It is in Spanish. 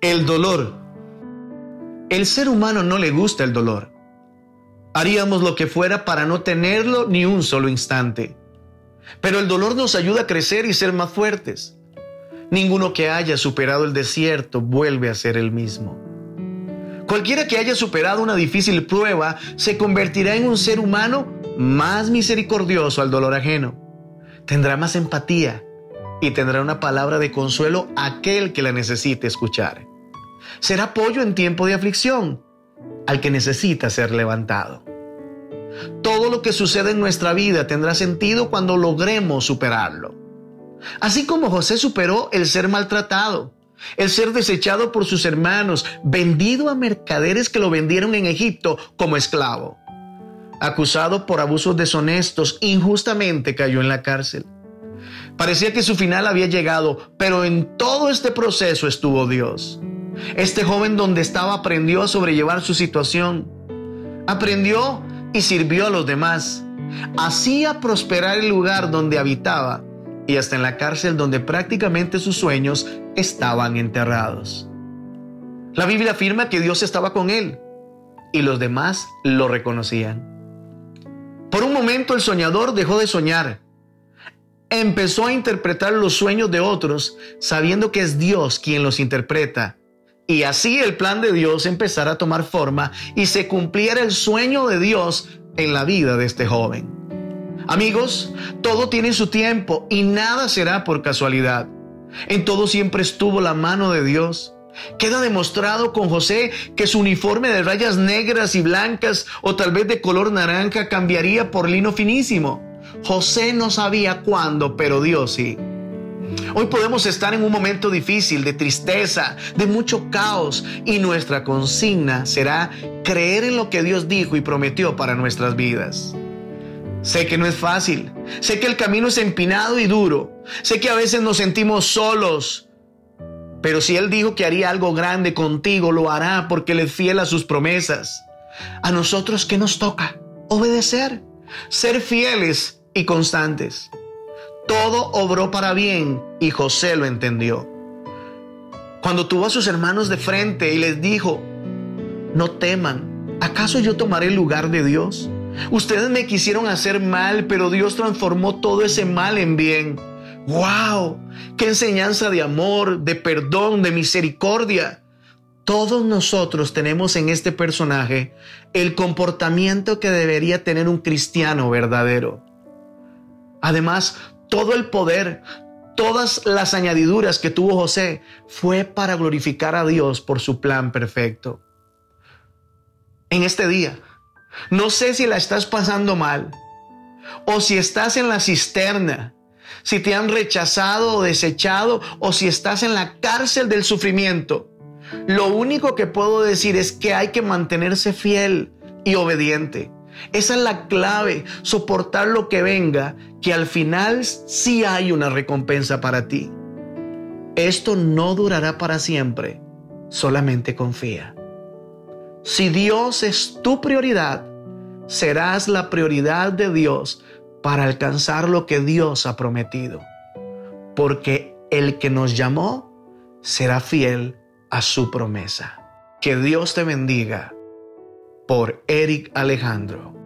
El dolor. El ser humano no le gusta el dolor. Haríamos lo que fuera para no tenerlo ni un solo instante. Pero el dolor nos ayuda a crecer y ser más fuertes. Ninguno que haya superado el desierto vuelve a ser el mismo. Cualquiera que haya superado una difícil prueba se convertirá en un ser humano más misericordioso al dolor ajeno. Tendrá más empatía y tendrá una palabra de consuelo aquel que la necesite escuchar. Será apoyo en tiempo de aflicción al que necesita ser levantado. Todo lo que sucede en nuestra vida tendrá sentido cuando logremos superarlo. Así como José superó el ser maltratado, el ser desechado por sus hermanos, vendido a mercaderes que lo vendieron en Egipto como esclavo. Acusado por abusos deshonestos, injustamente cayó en la cárcel. Parecía que su final había llegado, pero en todo este proceso estuvo Dios. Este joven donde estaba aprendió a sobrellevar su situación. Aprendió y sirvió a los demás. Hacía prosperar el lugar donde habitaba y hasta en la cárcel donde prácticamente sus sueños estaban enterrados. La Biblia afirma que Dios estaba con él y los demás lo reconocían. Por un momento el soñador dejó de soñar. Empezó a interpretar los sueños de otros sabiendo que es Dios quien los interpreta y así el plan de Dios empezara a tomar forma y se cumpliera el sueño de Dios en la vida de este joven. Amigos, todo tiene su tiempo y nada será por casualidad. En todo siempre estuvo la mano de Dios. Queda demostrado con José que su uniforme de rayas negras y blancas o tal vez de color naranja cambiaría por lino finísimo. José no sabía cuándo, pero Dios sí. Hoy podemos estar en un momento difícil, de tristeza, de mucho caos y nuestra consigna será creer en lo que Dios dijo y prometió para nuestras vidas. Sé que no es fácil, sé que el camino es empinado y duro, sé que a veces nos sentimos solos, pero si Él dijo que haría algo grande contigo, lo hará porque Él es fiel a sus promesas. A nosotros, ¿qué nos toca? Obedecer, ser fieles y constantes todo obró para bien y José lo entendió. Cuando tuvo a sus hermanos de frente y les dijo, no teman, ¿acaso yo tomaré el lugar de Dios? Ustedes me quisieron hacer mal, pero Dios transformó todo ese mal en bien. ¡Wow! ¡Qué enseñanza de amor, de perdón, de misericordia! Todos nosotros tenemos en este personaje el comportamiento que debería tener un cristiano verdadero. Además, todo el poder, todas las añadiduras que tuvo José fue para glorificar a Dios por su plan perfecto. En este día, no sé si la estás pasando mal o si estás en la cisterna, si te han rechazado o desechado o si estás en la cárcel del sufrimiento. Lo único que puedo decir es que hay que mantenerse fiel y obediente. Esa es la clave, soportar lo que venga, que al final sí hay una recompensa para ti. Esto no durará para siempre, solamente confía. Si Dios es tu prioridad, serás la prioridad de Dios para alcanzar lo que Dios ha prometido. Porque el que nos llamó será fiel a su promesa. Que Dios te bendiga por Eric Alejandro.